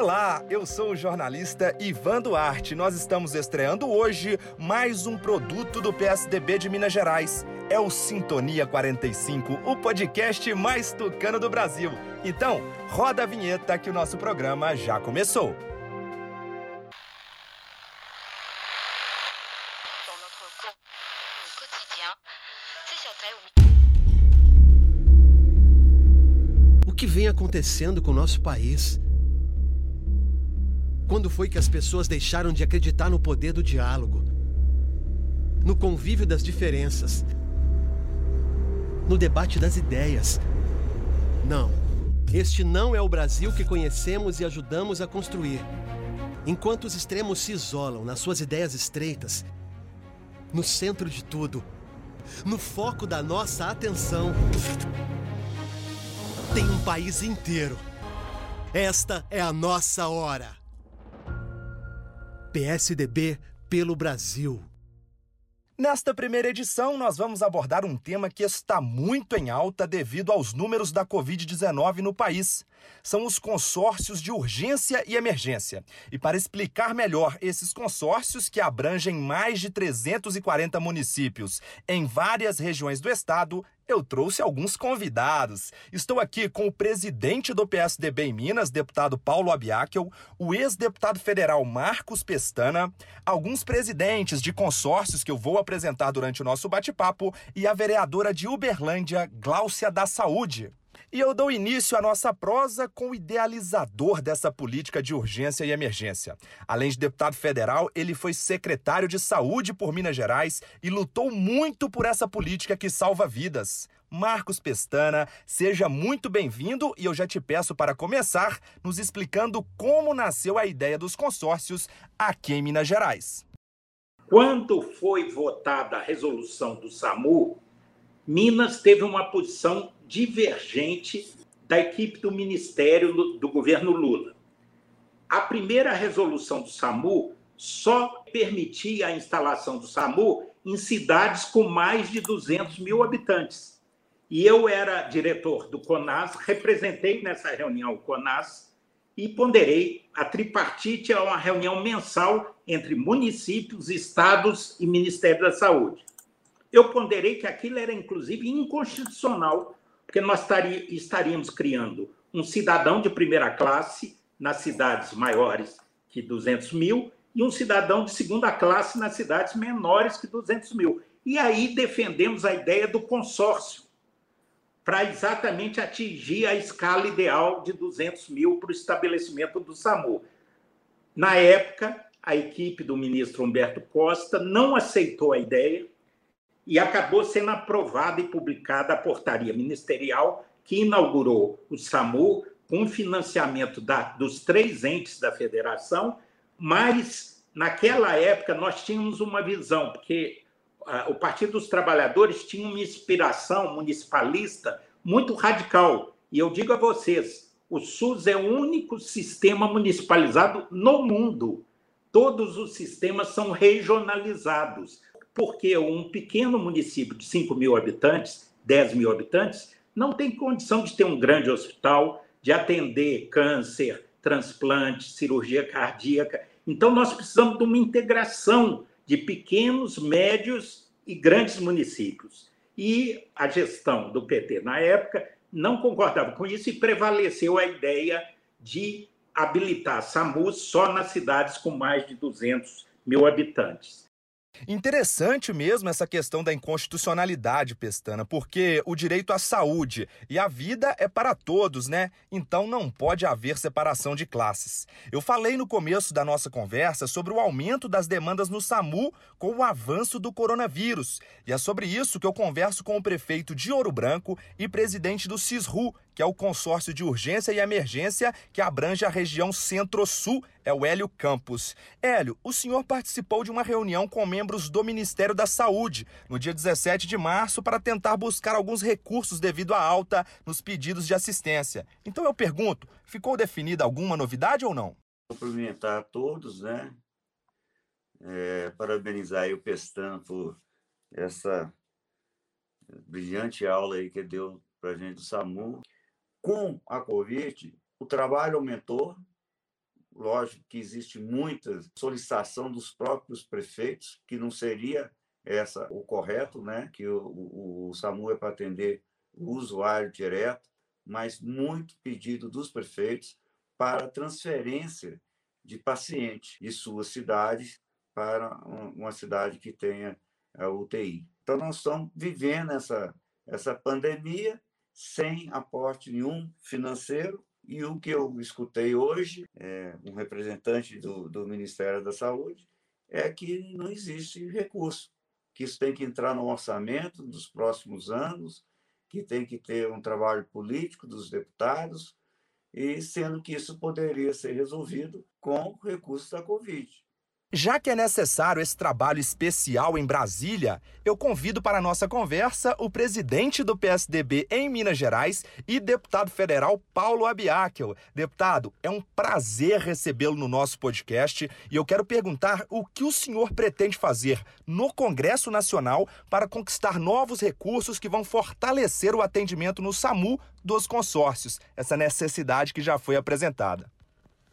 Olá, eu sou o jornalista Ivan Duarte. Nós estamos estreando hoje mais um produto do PSDB de Minas Gerais. É o Sintonia 45, o podcast mais tucano do Brasil. Então, roda a vinheta que o nosso programa já começou. O que vem acontecendo com o nosso país? Quando foi que as pessoas deixaram de acreditar no poder do diálogo? No convívio das diferenças? No debate das ideias? Não. Este não é o Brasil que conhecemos e ajudamos a construir. Enquanto os extremos se isolam nas suas ideias estreitas, no centro de tudo, no foco da nossa atenção, tem um país inteiro. Esta é a nossa hora. PSDB pelo Brasil. Nesta primeira edição, nós vamos abordar um tema que está muito em alta devido aos números da Covid-19 no país. São os consórcios de urgência e emergência. E para explicar melhor esses consórcios, que abrangem mais de 340 municípios em várias regiões do estado, eu trouxe alguns convidados. Estou aqui com o presidente do PSDB em Minas, deputado Paulo Abiakel, o ex-deputado federal Marcos Pestana, alguns presidentes de consórcios que eu vou apresentar durante o nosso bate-papo e a vereadora de Uberlândia, Gláucia da Saúde. E eu dou início à nossa prosa com o idealizador dessa política de urgência e emergência. Além de deputado federal, ele foi secretário de Saúde por Minas Gerais e lutou muito por essa política que salva vidas. Marcos Pestana, seja muito bem-vindo e eu já te peço para começar nos explicando como nasceu a ideia dos consórcios aqui em Minas Gerais. Quando foi votada a resolução do SAMU, Minas teve uma posição divergente da equipe do Ministério do governo Lula. A primeira resolução do SAMU só permitia a instalação do SAMU em cidades com mais de 200 mil habitantes. E eu era diretor do CONAS, representei nessa reunião o CONAS e ponderei. A tripartite é uma reunião mensal entre municípios, estados e Ministério da Saúde eu ponderei que aquilo era, inclusive, inconstitucional, porque nós estaríamos criando um cidadão de primeira classe nas cidades maiores que 200 mil e um cidadão de segunda classe nas cidades menores que 200 mil. E aí defendemos a ideia do consórcio, para exatamente atingir a escala ideal de 200 mil para o estabelecimento do SAMU. Na época, a equipe do ministro Humberto Costa não aceitou a ideia, e acabou sendo aprovada e publicada a portaria ministerial que inaugurou o SAMU com financiamento da, dos três entes da federação, mas naquela época nós tínhamos uma visão, porque o Partido dos Trabalhadores tinha uma inspiração municipalista muito radical. E eu digo a vocês, o SUS é o único sistema municipalizado no mundo. Todos os sistemas são regionalizados porque um pequeno município de 5 mil habitantes, 10 mil habitantes, não tem condição de ter um grande hospital, de atender câncer, transplante, cirurgia cardíaca. Então, nós precisamos de uma integração de pequenos, médios e grandes municípios. E a gestão do PT, na época, não concordava com isso e prevaleceu a ideia de habilitar SAMU só nas cidades com mais de 200 mil habitantes. Interessante mesmo essa questão da inconstitucionalidade, Pestana, porque o direito à saúde e à vida é para todos, né? Então não pode haver separação de classes. Eu falei no começo da nossa conversa sobre o aumento das demandas no SAMU com o avanço do coronavírus. E é sobre isso que eu converso com o prefeito de Ouro Branco e presidente do CISRU, que é o consórcio de urgência e emergência que abrange a região centro-sul, é o Hélio Campos. Hélio, o senhor participou de uma reunião com membros do Ministério da Saúde no dia 17 de março para tentar buscar alguns recursos devido à alta nos pedidos de assistência. Então eu pergunto, ficou definida alguma novidade ou não? Cumprimentar a todos, né? É, parabenizar o Pestan por essa brilhante aula aí que deu para gente do SAMU com a Covid, o trabalho aumentou, lógico que existe muita solicitação dos próprios prefeitos, que não seria essa o correto, né? Que o, o, o SAMU é para atender o usuário direto, mas muito pedido dos prefeitos para transferência de paciente de suas cidades para uma cidade que tenha a UTI. Então, nós estamos vivendo essa, essa pandemia sem aporte nenhum financeiro, e o que eu escutei hoje, é, um representante do, do Ministério da Saúde, é que não existe recurso, que isso tem que entrar no orçamento dos próximos anos, que tem que ter um trabalho político dos deputados, e sendo que isso poderia ser resolvido com recursos da Covid. Já que é necessário esse trabalho especial em Brasília, eu convido para a nossa conversa o presidente do PSDB em Minas Gerais e deputado federal Paulo Abiakel. Deputado, é um prazer recebê-lo no nosso podcast e eu quero perguntar o que o senhor pretende fazer no Congresso Nacional para conquistar novos recursos que vão fortalecer o atendimento no SAMU dos consórcios, essa necessidade que já foi apresentada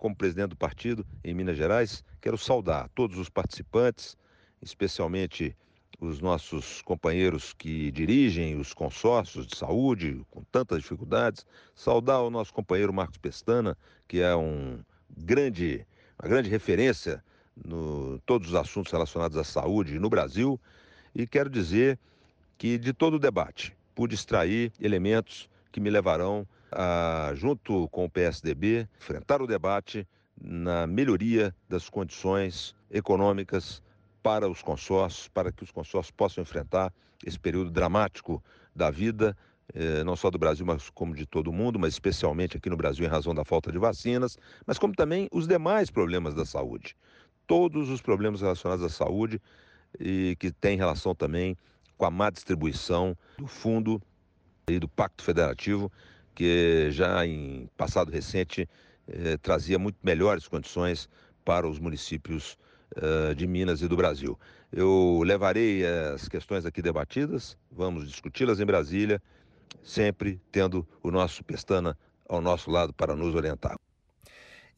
como presidente do partido em Minas Gerais, quero saudar todos os participantes, especialmente os nossos companheiros que dirigem os consórcios de saúde com tantas dificuldades, saudar o nosso companheiro Marcos Pestana, que é um grande, uma grande referência no todos os assuntos relacionados à saúde no Brasil, e quero dizer que de todo o debate pude extrair elementos que me levarão a, junto com o PSDB, enfrentar o debate na melhoria das condições econômicas para os consórcios, para que os consórcios possam enfrentar esse período dramático da vida, eh, não só do Brasil, mas como de todo o mundo, mas especialmente aqui no Brasil em razão da falta de vacinas, mas como também os demais problemas da saúde. Todos os problemas relacionados à saúde e que têm relação também com a má distribuição do fundo e do Pacto Federativo que já em passado recente eh, trazia muito melhores condições para os municípios eh, de Minas e do Brasil. Eu levarei as questões aqui debatidas, vamos discuti-las em Brasília, sempre tendo o nosso Pestana ao nosso lado para nos orientar.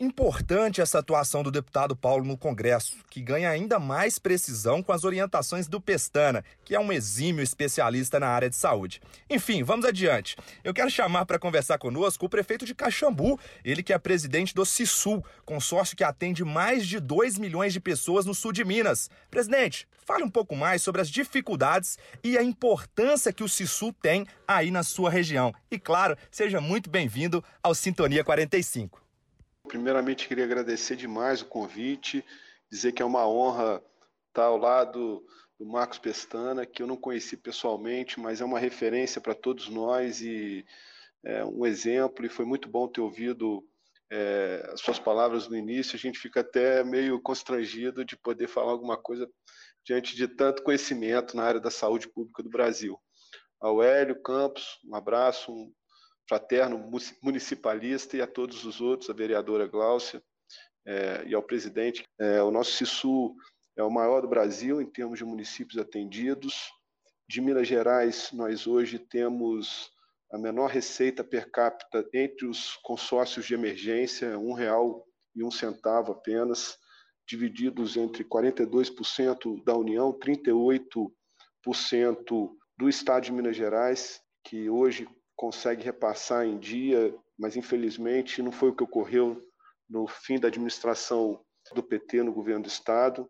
Importante essa atuação do deputado Paulo no Congresso, que ganha ainda mais precisão com as orientações do Pestana, que é um exímio especialista na área de saúde. Enfim, vamos adiante. Eu quero chamar para conversar conosco o prefeito de Caxambu, ele que é presidente do CISUL, consórcio que atende mais de 2 milhões de pessoas no sul de Minas. Presidente, fale um pouco mais sobre as dificuldades e a importância que o CISUL tem aí na sua região. E claro, seja muito bem-vindo ao Sintonia 45. Primeiramente, queria agradecer demais o convite, dizer que é uma honra estar ao lado do Marcos Pestana, que eu não conheci pessoalmente, mas é uma referência para todos nós e é um exemplo, e foi muito bom ter ouvido é, as suas palavras no início. A gente fica até meio constrangido de poder falar alguma coisa diante de tanto conhecimento na área da saúde pública do Brasil. Ao Hélio Campos, um abraço, um fraterno municipalista e a todos os outros, a vereadora Gláucia é, e ao presidente. É, o nosso CISU é o maior do Brasil em termos de municípios atendidos. De Minas Gerais, nós hoje temos a menor receita per capita entre os consórcios de emergência, um real e um centavo apenas, divididos entre 42% da União, 38% do Estado de Minas Gerais, que hoje consegue repassar em dia, mas infelizmente não foi o que ocorreu no fim da administração do PT no governo do Estado.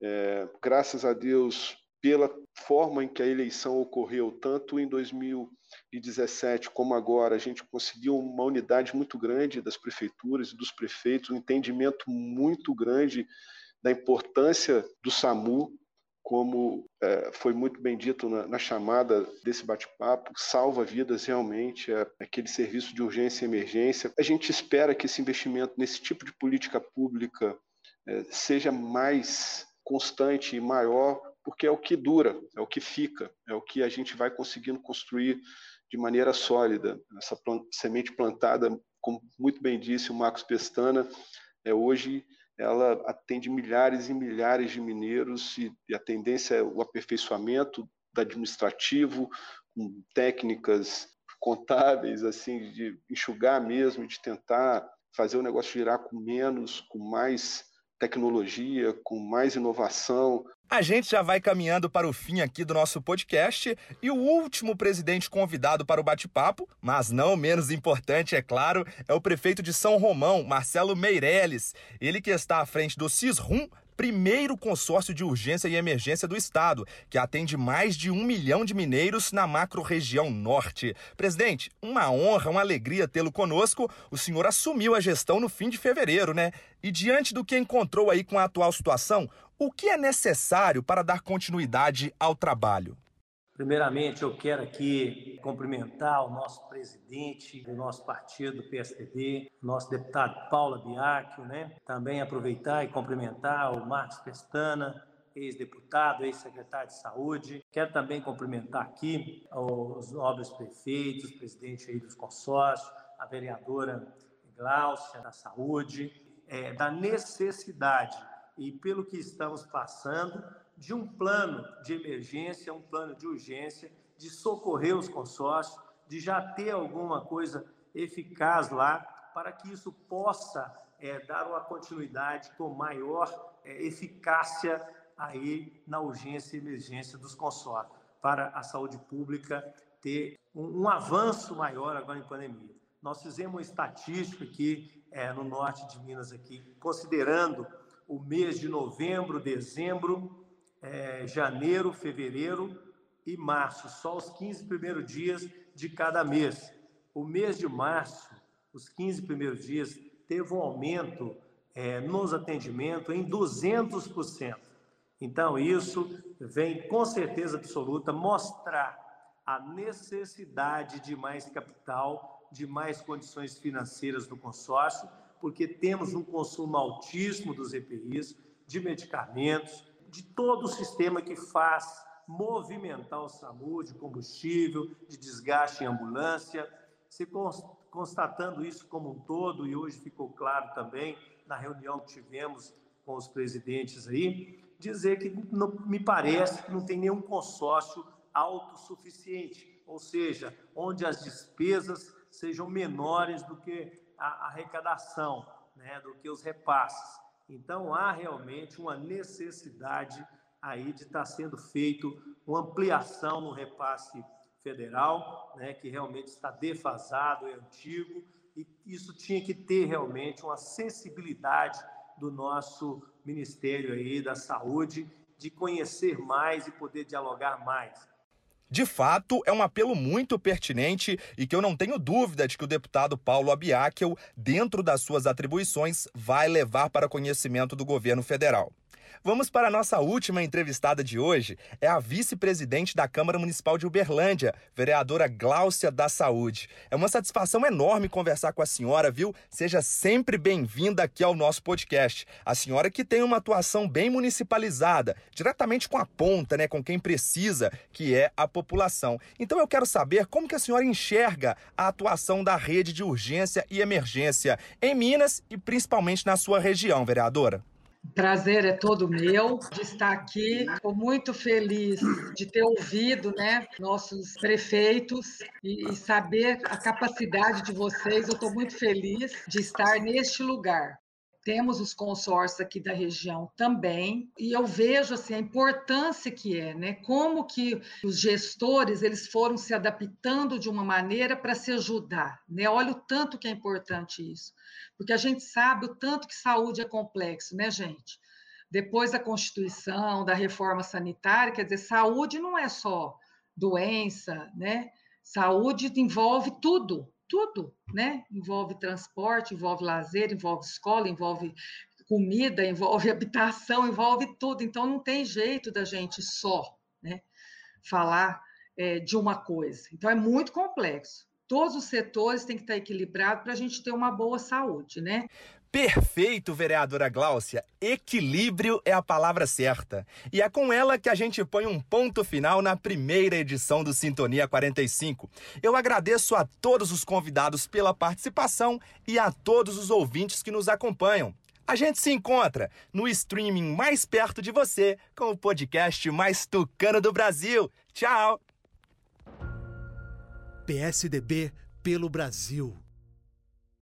É, graças a Deus, pela forma em que a eleição ocorreu, tanto em 2017 como agora, a gente conseguiu uma unidade muito grande das prefeituras e dos prefeitos, um entendimento muito grande da importância do SAMU como é, foi muito bem dito na, na chamada desse bate-papo, salva vidas realmente, é, aquele serviço de urgência e emergência. A gente espera que esse investimento nesse tipo de política pública é, seja mais constante e maior, porque é o que dura, é o que fica, é o que a gente vai conseguindo construir de maneira sólida. Essa semente plantada, como muito bem disse o Marcos Pestana, é hoje ela atende milhares e milhares de mineiros e, a tendência é o aperfeiçoamento administrativo, com técnicas contábeis, assim, de enxugar mesmo, de tentar fazer o negócio girar com menos, com mais tecnologia, com mais inovação. A gente já vai caminhando para o fim aqui do nosso podcast e o último presidente convidado para o bate-papo, mas não menos importante, é claro, é o prefeito de São Romão, Marcelo Meirelles. Ele que está à frente do CISRUM, primeiro consórcio de urgência e emergência do Estado, que atende mais de um milhão de mineiros na macro-região norte. Presidente, uma honra, uma alegria tê-lo conosco. O senhor assumiu a gestão no fim de fevereiro, né? E diante do que encontrou aí com a atual situação, o que é necessário para dar continuidade ao trabalho? Primeiramente, eu quero aqui cumprimentar o nosso presidente do nosso partido, PSDB, nosso deputado Paula Biacchio, né? Também aproveitar e cumprimentar o Marcos Pestana, ex-deputado, ex-secretário de Saúde. Quero também cumprimentar aqui os nobres prefeitos, presidente aí dos consórcios, a vereadora Gláucia da Saúde, é, da necessidade e pelo que estamos passando de um plano de emergência, um plano de urgência, de socorrer os consórcios, de já ter alguma coisa eficaz lá, para que isso possa é, dar uma continuidade com maior é, eficácia aí na urgência e emergência dos consórcios, para a saúde pública ter um, um avanço maior agora em pandemia. Nós fizemos uma estatística aqui é, no norte de Minas, aqui, considerando o mês de novembro, dezembro, é, janeiro, fevereiro e março, só os 15 primeiros dias de cada mês. O mês de março, os 15 primeiros dias, teve um aumento é, nos atendimentos em 200%. Então, isso vem com certeza absoluta mostrar a necessidade de mais capital, de mais condições financeiras do consórcio, porque temos um consumo altíssimo dos EPIs, de medicamentos, de todo o sistema que faz movimentar o SAMU, de combustível, de desgaste em ambulância. Se constatando isso como um todo, e hoje ficou claro também na reunião que tivemos com os presidentes aí, dizer que não, me parece que não tem nenhum consórcio autossuficiente, ou seja, onde as despesas sejam menores do que a arrecadação, né, do que os repasses. Então, há realmente uma necessidade aí de estar tá sendo feito uma ampliação no repasse federal, né, que realmente está defasado, é antigo, e isso tinha que ter realmente uma sensibilidade do nosso Ministério aí da Saúde de conhecer mais e poder dialogar mais. De fato, é um apelo muito pertinente e que eu não tenho dúvida de que o deputado Paulo Abiakel, dentro das suas atribuições, vai levar para conhecimento do governo federal. Vamos para a nossa última entrevistada de hoje. É a vice-presidente da Câmara Municipal de Uberlândia, vereadora Gláucia da Saúde. É uma satisfação enorme conversar com a senhora, viu? Seja sempre bem-vinda aqui ao nosso podcast. A senhora que tem uma atuação bem municipalizada, diretamente com a ponta, né, com quem precisa, que é a população. Então eu quero saber como que a senhora enxerga a atuação da rede de urgência e emergência em Minas e principalmente na sua região, vereadora. Prazer é todo meu de estar aqui. Estou muito feliz de ter ouvido né, nossos prefeitos e, e saber a capacidade de vocês. Eu estou muito feliz de estar neste lugar temos os consórcios aqui da região também, e eu vejo assim a importância que é, né? Como que os gestores eles foram se adaptando de uma maneira para se ajudar, né? Olha o tanto que é importante isso, porque a gente sabe o tanto que saúde é complexo, né, gente? Depois da Constituição, da reforma sanitária, quer dizer, saúde não é só doença, né? Saúde envolve tudo, tudo, né? Envolve transporte, envolve lazer, envolve escola, envolve comida, envolve habitação, envolve tudo. Então não tem jeito da gente só, né? Falar é, de uma coisa. Então é muito complexo. Todos os setores têm que estar equilibrados para a gente ter uma boa saúde, né? Perfeito, vereadora Gláucia. Equilíbrio é a palavra certa. E é com ela que a gente põe um ponto final na primeira edição do Sintonia 45. Eu agradeço a todos os convidados pela participação e a todos os ouvintes que nos acompanham. A gente se encontra no streaming mais perto de você com o podcast mais tucano do Brasil. Tchau! PSDB pelo Brasil.